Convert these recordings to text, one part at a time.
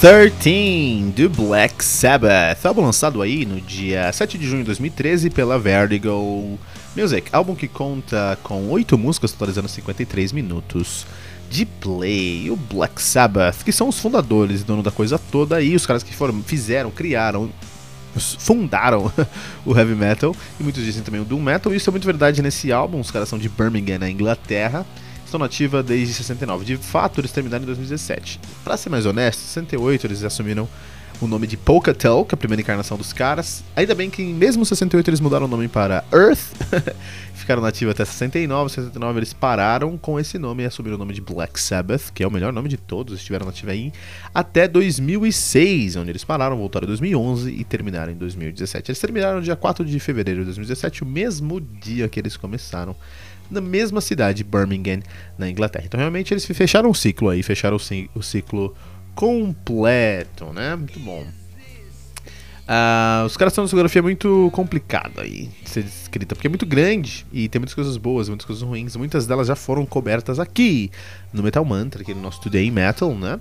Thirteen do Black Sabbath, álbum lançado aí no dia 7 de junho de 2013 pela Vertigo Music, álbum que conta com 8 músicas totalizando 53 minutos de play. O Black Sabbath, que são os fundadores e dono da coisa toda aí, os caras que foram, fizeram, criaram, fundaram o heavy metal e muitos dizem também o doom metal. Isso é muito verdade nesse álbum. Os caras são de Birmingham, na Inglaterra estão nativa desde 69. De fato, eles terminaram em 2017. Para ser mais honesto, em 68 eles assumiram o nome de Polkatel, que é a primeira encarnação dos caras. Ainda bem que mesmo em 68 eles mudaram o nome para Earth. Ficaram nativos até 69. 69 eles pararam com esse nome e assumiram o nome de Black Sabbath, que é o melhor nome de todos. Estiveram nativos aí até 2006, onde eles pararam, voltaram em 2011 e terminaram em 2017. Eles terminaram no dia 4 de fevereiro de 2017, o mesmo dia que eles começaram na mesma cidade, Birmingham, na Inglaterra. Então realmente eles fecharam o ciclo aí, fecharam o, ciclo completo, né? Muito bom. Uh, os caras têm uma discografia muito complicada aí de ser descrita, porque é muito grande e tem muitas coisas boas, muitas coisas ruins. Muitas delas já foram cobertas aqui no Metal Mantra, aqui no nosso Today Metal, né?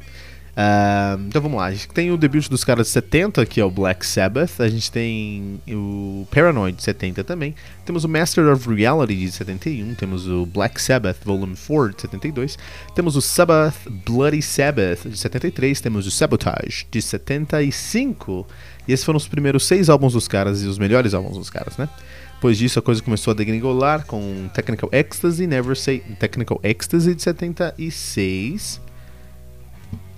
Então vamos lá, a gente tem o debut dos caras de 70, que é o Black Sabbath, a gente tem o Paranoid de 70 também, temos o Master of Reality de 71, temos o Black Sabbath Volume 4 de 72, temos o Sabbath Bloody Sabbath de 73, temos o Sabotage de 75, e esses foram os primeiros seis álbuns dos caras e os melhores álbuns dos caras, né? Depois disso a coisa começou a degringolar com Technical Ecstasy, Never Say Technical Ecstasy de 76.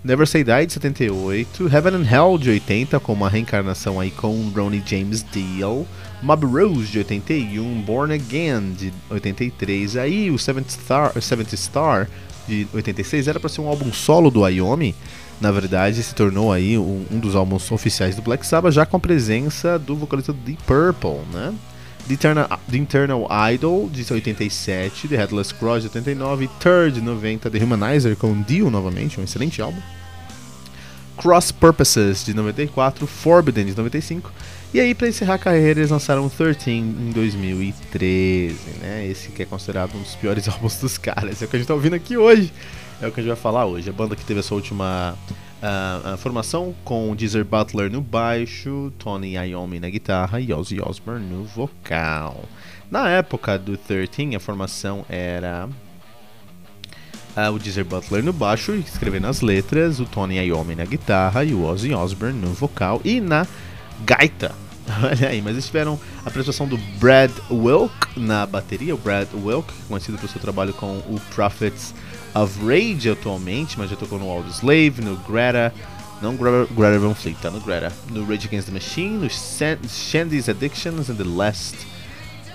Never Say Die de 78, Heaven and Hell de 80, com uma reencarnação aí com Ronnie James Dio, Mob Rose de 81, Born Again de 83, aí o Seventh Star, Seventh Star de 86 era para ser um álbum solo do Iommi, na verdade se tornou aí um, um, dos álbuns oficiais do Black Sabbath, já com a presença do vocalista Deep Purple, né? The Internal, The Idol de 87, The Headless Cross de 89, Third de 90, The Humanizer com Dio novamente, um excelente álbum. Cross Purposes de 94, Forbidden de 95. E aí, para encerrar a carreira, eles lançaram 13 em 2013, né? Esse que é considerado um dos piores álbuns dos caras. É o que a gente tá ouvindo aqui hoje. É o que a gente vai falar hoje. A banda que teve a sua última a, formação com Deezer Butler no baixo, Tony Iommi na guitarra e Ozzy Osbourne no vocal. Na época do 13, a formação era uh, o Deezer Butler no baixo, escrevendo as letras, o Tony Iommi na guitarra e o Ozzy Osbourne no vocal e na gaita. Olha aí, mas eles tiveram a apresentação do Brad Wilk na bateria, o Brad Wilk, conhecido pelo seu trabalho com o Prophets of Rage atualmente, mas já tocou no Audio Slave, no Greta, não Greta, Greta Van Fleet, tá no Greta, no Rage Against the Machine, no Shandy's Addictions and the Last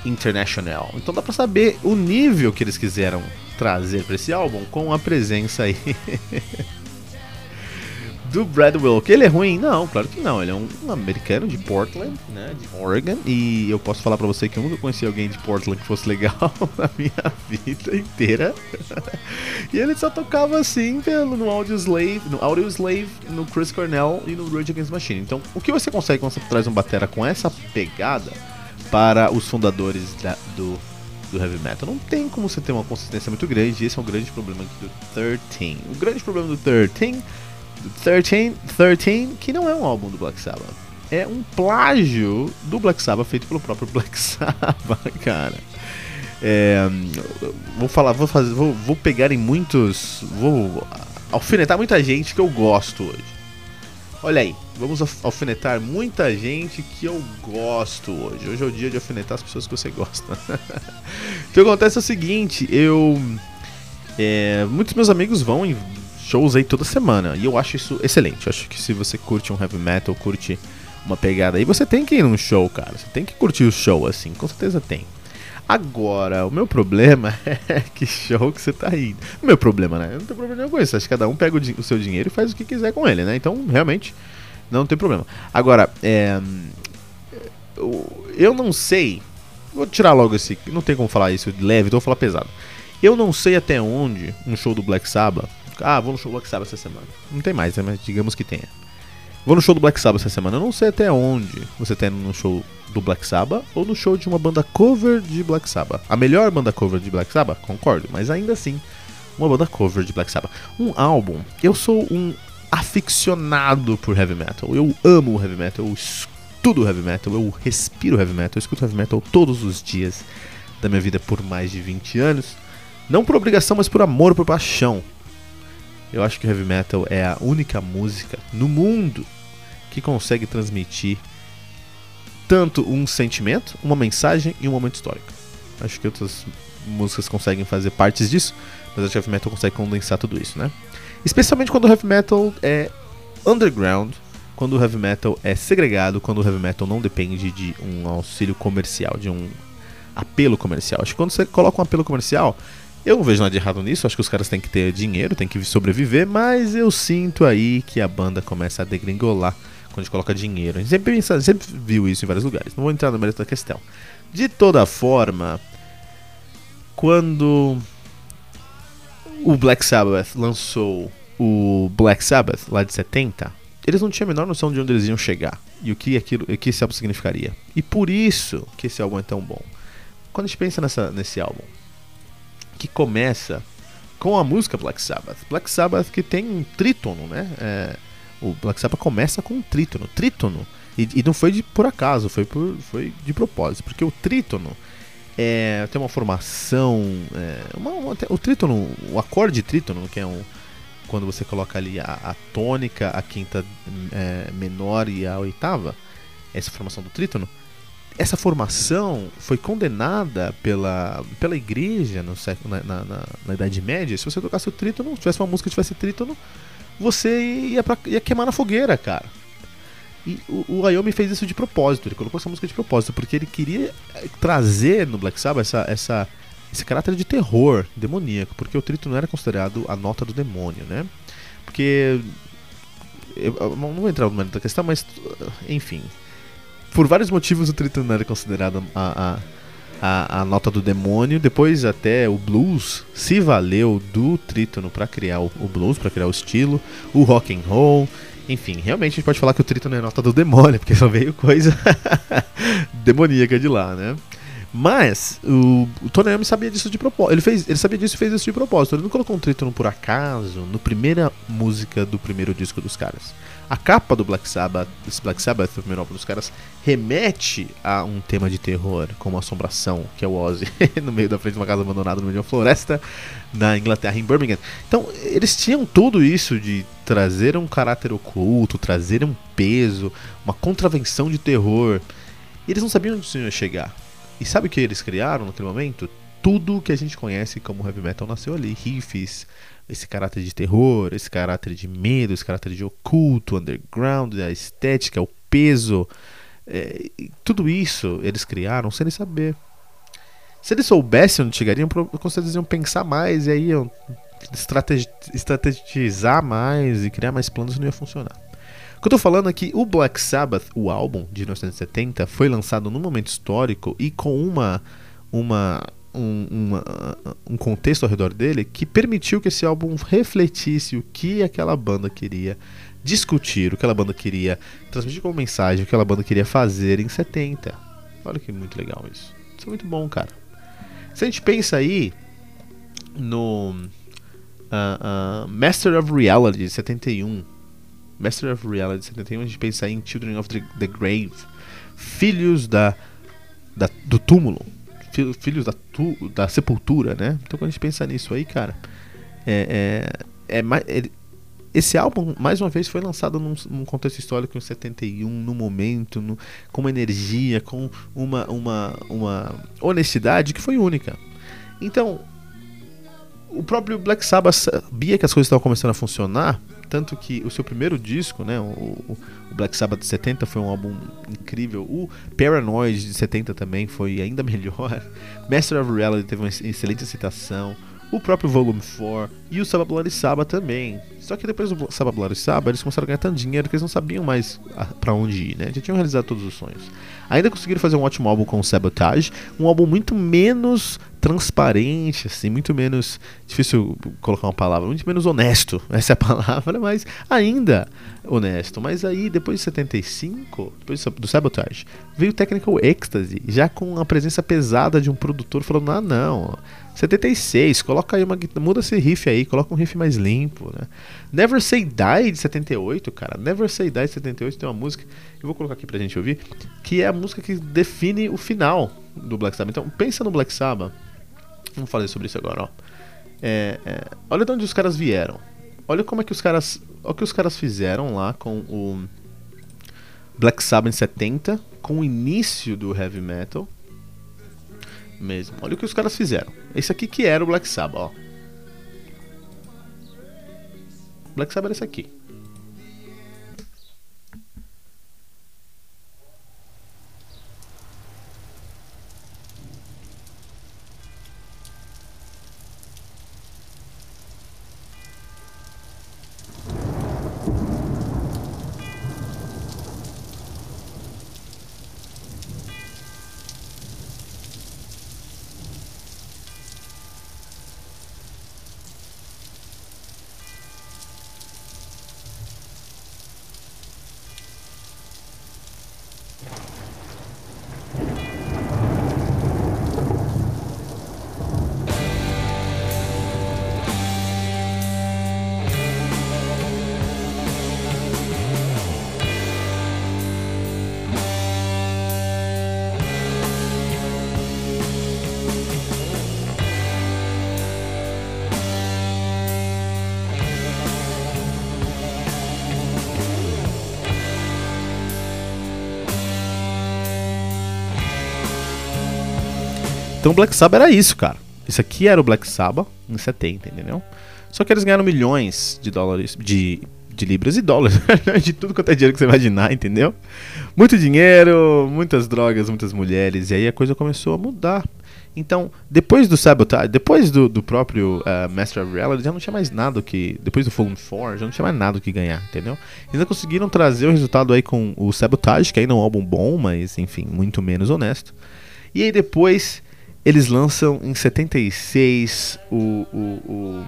International. Então dá pra saber o nível que eles quiseram trazer para esse álbum com a presença aí do Brad Wilk. Ele é ruim? Não, claro que não. Ele é um, um americano de Portland, né, de Oregon. E eu posso falar pra você que eu nunca conheci alguém de Portland que fosse legal na minha vida inteira. e ele só tocava assim pelo, no Audio Slave, no Audio Slave, no Chris Cornell e no Rage Against Machine. Então, o que você consegue quando você traz um batera com essa pegada para os fundadores da, do do heavy metal. Não tem como você ter uma consistência muito grande, e esse é o grande problema do 13. O grande problema do 13 13, 13, que não é um álbum do Black Sabbath. É um plágio do Black Sabbath feito pelo próprio Black Sabbath, cara. É, vou falar, vou fazer, vou, vou pegar em muitos, vou alfinetar muita gente que eu gosto hoje. Olha aí, vamos alfinetar muita gente que eu gosto hoje. Hoje é o dia de alfinetar as pessoas que você gosta. o que acontece é o seguinte, eu é, muitos meus amigos vão em shows aí toda semana. E eu acho isso excelente. Eu acho que se você curte um heavy metal, curte uma pegada aí, você tem que ir num show, cara. Você tem que curtir o show, assim, com certeza tem. Agora, o meu problema é que show que você tá indo. O meu problema, né? Eu não tem problema nenhum com isso. Acho que cada um pega o, o, seu dinheiro e faz o que quiser com ele, né? Então, realmente, não tem problema. Agora, é. Eu não sei. Vou tirar logo esse. Não tem como falar isso leve, então vou falar pesado. Eu não sei até onde um show do Black Sabbath ah, vou no show do Black Sabbath essa semana. Não tem mais, né? Mas digamos que tenha. Vou no show do Black Sabbath essa semana. Eu não sei até onde você tá indo no show do Black Sabbath ou no show de uma banda cover de Black Sabbath. A melhor banda cover de Black Sabbath? Concordo, mas ainda assim, uma banda cover de Black Sabbath. Um álbum. Eu sou um aficionado por heavy metal. Eu amo heavy metal. Eu estudo heavy metal. Eu respiro heavy metal. Eu escuto heavy metal todos os dias da minha vida por mais de 20 anos. Não por obrigação, mas por amor, por paixão. Eu acho que o heavy metal é a única música no mundo que consegue transmitir tanto um sentimento, uma mensagem e um momento histórico. Acho que outras músicas conseguem fazer partes disso, mas acho que o heavy metal consegue condensar tudo isso, né? Especialmente quando o heavy metal é underground, quando o heavy metal é segregado, quando o heavy metal não depende de um auxílio comercial, de um apelo comercial. Acho que quando você coloca um apelo comercial, eu não vejo nada de errado nisso, acho que os caras têm que ter dinheiro, têm que sobreviver, mas eu sinto aí que a banda começa a degringolar quando a gente coloca dinheiro. A gente sempre, pensa, sempre viu isso em vários lugares, não vou entrar no mérito da questão. De toda forma, quando o Black Sabbath lançou o Black Sabbath lá de 70, eles não tinham a menor noção de onde eles iam chegar e o que, aquilo, o que esse álbum significaria. E por isso que esse álbum é tão bom. Quando a gente pensa nessa, nesse álbum, que começa com a música Black Sabbath. Black Sabbath que tem um trítono, né? É, o Black Sabbath começa com um trítono. Trítono. E, e, não foi de por acaso, foi, por, foi de propósito. Porque o trítono é, tem uma formação. É, uma, uma, o trítono, o acorde trítono, que é um. Quando você coloca ali a, a tônica, a quinta é, menor e a oitava, essa formação do trítono, essa formação foi condenada pela, pela igreja no século, na, na, na, Idade Média. Se você tocasse o trítono, tivesse uma música que tivesse trítono, você ia, pra, ia queimar na fogueira, cara. E o, o fez isso de propósito, ele colocou essa música de propósito, porque ele queria eh, trazer no Black Sabbath essa, essa, esse caráter de terror demoníaco, porque o trítono era considerado a nota do demônio, né? Porque. Eu, eu não vou entrar no mérito da questão, mas. Enfim, por vários motivos o trítono era considerado a, a, a, nota do demônio. Depois até o blues se valeu do trítono para criar o, o blues, para criar o estilo, o rock and roll. Enfim, realmente a gente pode falar que o trítono é nota do demônio, porque só veio coisa demoníaca de lá, né? Mas o, o Tony Iommi sabia disso de propósito. Ele, fez, ele sabia disso e fez isso de propósito. Ele não colocou um trítono por acaso no primeira música do primeiro disco dos caras. A capa do Black Sabbath, esse Black Sabbath, o primeiro álbum dos caras, remete a um tema de terror, com uma assombração, que é o Ozzy, no meio da frente de uma casa abandonada no meio de uma floresta, na Inglaterra, em Birmingham. Então, eles tinham tudo isso de trazer um caráter oculto, trazer um peso, uma contravenção de terror. E eles não sabiam onde isso ia chegar. E sabe o que eles criaram naquele momento? Tudo que a gente conhece como heavy metal nasceu ali. Riffs, esse caráter de terror, esse caráter de medo, esse caráter de oculto, underground, a estética, o peso. É, tudo isso eles criaram sem eles saber. Se eles soubessem onde chegariam, com certeza iam pensar mais e aí iam estrategi estrategizar mais e criar mais planos não ia funcionar. O que eu tô falando é que o Black Sabbath, o álbum de 1970, foi lançado num momento histórico e com uma, uma, um, um contexto ao redor dele que permitiu que esse álbum refletisse o que aquela banda queria discutir, o que aquela banda queria transmitir como mensagem, o que aquela banda queria fazer em 70. Olha que muito legal isso. Isso é muito bom, cara. Se a gente pensa aí no uh, uh, Master of Reality de 71, Master of Reality de 71, a gente pensa em Children of the, the Grave, Filhos da, da, do túmulo, Filhos da, tu, da sepultura, né? Então quando a gente pensa nisso aí, cara, é, é, é, é esse álbum, mais uma vez, foi lançado num, num contexto histórico em 71, no momento, no, com uma energia, com uma, uma, uma honestidade que foi única. Então, o próprio Black Sabbath sabia que as coisas estavam começando a funcionar, tanto que o seu primeiro disco, né, o, o, Black Sabbath de 70 foi um álbum incrível, o Paranoid de 70 também foi ainda melhor, Master of Reality teve uma excelente citação, o próprio Volume 4 e o Saba Saba também. Só que depois do Saba Saba, eles começaram a ganhar tanto dinheiro que eles não sabiam mais para onde ir, né? Já tinham realizado todos os sonhos. Ainda conseguiram fazer um ótimo álbum com o Sabotage, um álbum muito menos transparente, assim, muito menos difícil colocar uma palavra, muito menos honesto, essa é a palavra, mas ainda honesto. Mas aí, depois de 75, depois do Sabotage, veio o Technical Ecstasy, já com a presença pesada de um produtor falando: ah, não, 76, coloca aí uma muda esse riff aí, coloca um riff mais limpo, né? Never Say Die de 78, cara. Never Say Die de 78 tem uma música, eu vou colocar aqui pra gente ouvir, que é a música que define o final do Black Sabbath. Então, pensa no Black Sabbath Vamos falar sobre isso agora, ó. É, é, olha de onde os caras vieram. Olha como é que os caras. Olha o que os caras fizeram lá com o Black Sabbath em 70, com o início do heavy metal. Mesmo. Olha o que os caras fizeram. Esse aqui que era o Black Sabbath, ó. Black Sabbath era esse aqui. Então o Black Sabbath era isso, cara. Isso aqui era o Black Sabbath em 70, entendeu? Só que eles ganharam milhões de dólares, de, de libras e dólares, de tudo quanto é dinheiro que você imaginar, entendeu? Muito dinheiro, muitas drogas, muitas mulheres, e aí a coisa começou a mudar. Então, depois do Sabotage, depois do, do próprio uh, Master of Reality, já não tinha mais nada que. Depois do Fallen 4, já não tinha mais nada que ganhar, entendeu? Ainda conseguiram trazer o resultado aí com o Sabotage, que ainda é um álbum bom, mas enfim, muito menos honesto. E aí depois eles lançam em 76 o, o,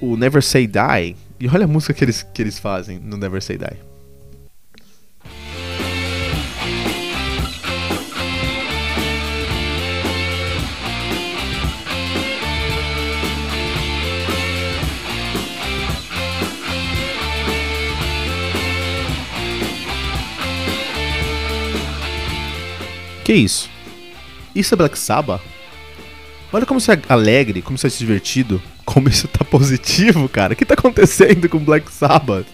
o, o Never Say Die. E olha a música que eles, que eles fazem no Never Say Die. Que isso? Isso é Black Sabbath? Olha como isso é alegre, como isso é divertido, como isso tá positivo, cara. O que tá acontecendo com Black Sabbath?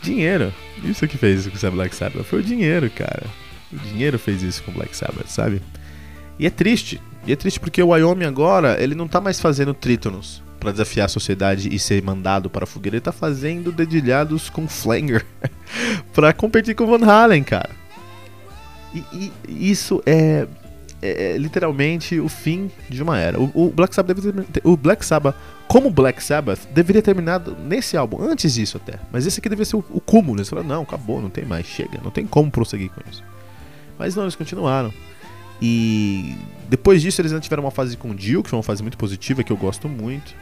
Dinheiro. Isso que fez isso com o Black Sabbath. Foi o dinheiro, cara. O dinheiro fez isso com Black Sabbath, sabe? E é triste. E é triste porque o Wyoming agora, ele não tá mais fazendo trítonos para desafiar a sociedade e ser mandado para a fogueira. Ele tá fazendo dedilhados com Flanger para competir com Van Halen, cara. E, e, isso é é, é, literalmente o fim de uma era. O, o Black Sabbath deve ter, o Black Sabbath, como Black Sabbath, deveria ter terminado nesse álbum, antes disso até. Mas esse aqui deveria ser o, o cúmulo. Eles falaram, não, acabou, não tem mais, chega, não tem como prosseguir com isso. Mas não, eles continuaram. E depois disso eles ainda tiveram uma fase com Jill, que foi uma fase muito positiva, que eu gosto muito.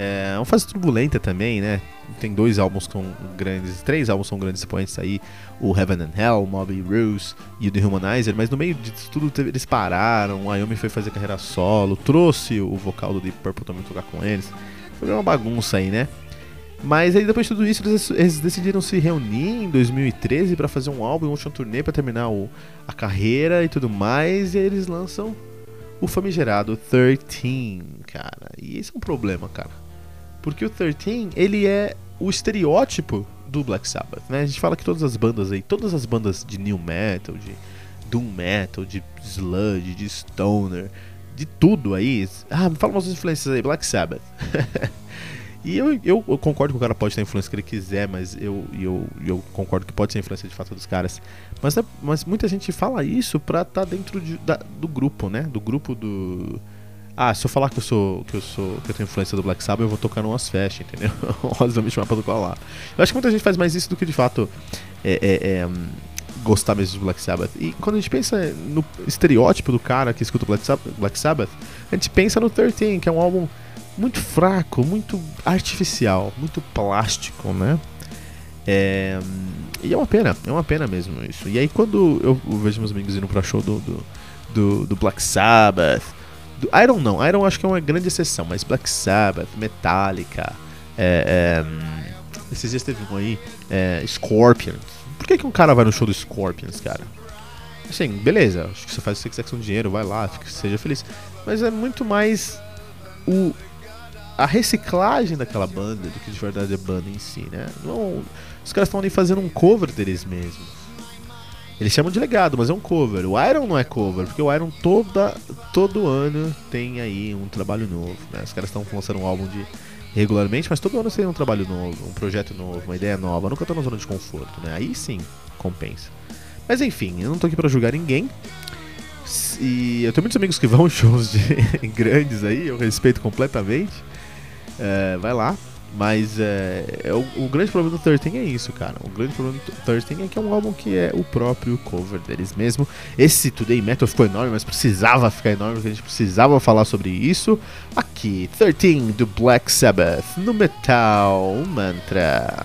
É uma fase turbulenta também, né? Tem dois álbuns são grandes, três álbuns são grandes expoentes aí, o Heaven and Hell, Moby Rules e o The Humanizer, mas no meio disso tudo eles pararam, o Ayumi foi fazer carreira solo, trouxe o vocal do Deep Purple também tocar com eles. Foi uma bagunça aí, né? Mas aí depois de tudo isso eles, decidiram se reunir em 2013 para fazer um álbum, um último turnê para terminar o, a carreira e tudo mais, e aí eles lançam o famigerado 13, cara. E esse é um problema, cara. Porque o 13, ele é o estereótipo do Black Sabbath, né? A gente fala que todas as bandas aí, todas as bandas de new metal, de doom metal, de sludge, de stoner, de tudo aí. Ah, me fala umas influências aí, Black Sabbath. e eu, eu, eu, concordo que o cara pode ter a influência que ele quiser, mas eu, eu, eu concordo que pode ser a influência de fato dos caras. Mas, é, mas muita gente fala isso pra estar tá dentro de, da, do grupo, né? Do grupo do ah, se eu falar que eu sou que eu sou que eu tenho influência do Black Sabbath, eu vou tocar no Ozfest, entendeu? Oz vai me chamar pra tocar lá. Eu acho que muita gente faz mais isso do que de fato é, é, é, hum, gostar mesmo do Black Sabbath. E quando a gente pensa no estereótipo do cara que escuta o Black Sabbath, a gente pensa no 13, que é um álbum muito fraco, muito artificial, muito plástico, né? É, hum, e é uma pena, é uma pena mesmo isso. E aí quando eu vejo meus amigos indo pra show do, do, do, do Black Sabbath do Iron não, Iron acho que é uma grande exceção, mas Black Sabbath, Metallica, é, é, esses dias teve um aí, é, Scorpions. Por que, que um cara vai no show do Scorpions, cara? Assim, beleza, acho que você faz o que você quiser com dinheiro, vai lá, fique, seja feliz. Mas é muito mais o a reciclagem daquela banda do que de verdade a banda em si, né? Não, os caras estão ali fazendo um cover deles mesmos. Eles chamam de legado, mas é um cover. O Iron não é cover, porque o Iron toda, todo ano tem aí um trabalho novo. Né? Os caras estão lançando um álbum de regularmente, mas todo ano tem um trabalho novo, um projeto novo, uma ideia nova. Nunca tô na zona de conforto, né? Aí sim, compensa. Mas enfim, eu não tô aqui para julgar ninguém. E eu tenho muitos amigos que vão shows de grandes aí, eu respeito completamente. É, vai lá, mas é, é o, o, grande problema do 13 é isso, cara. O grande problema do 13 é que é um álbum que é o próprio cover deles mesmo. Esse Today Metal ficou enorme, mas precisava ficar enorme, porque a gente precisava falar sobre isso. Aqui, 13 do Black Sabbath no Metal Mantra.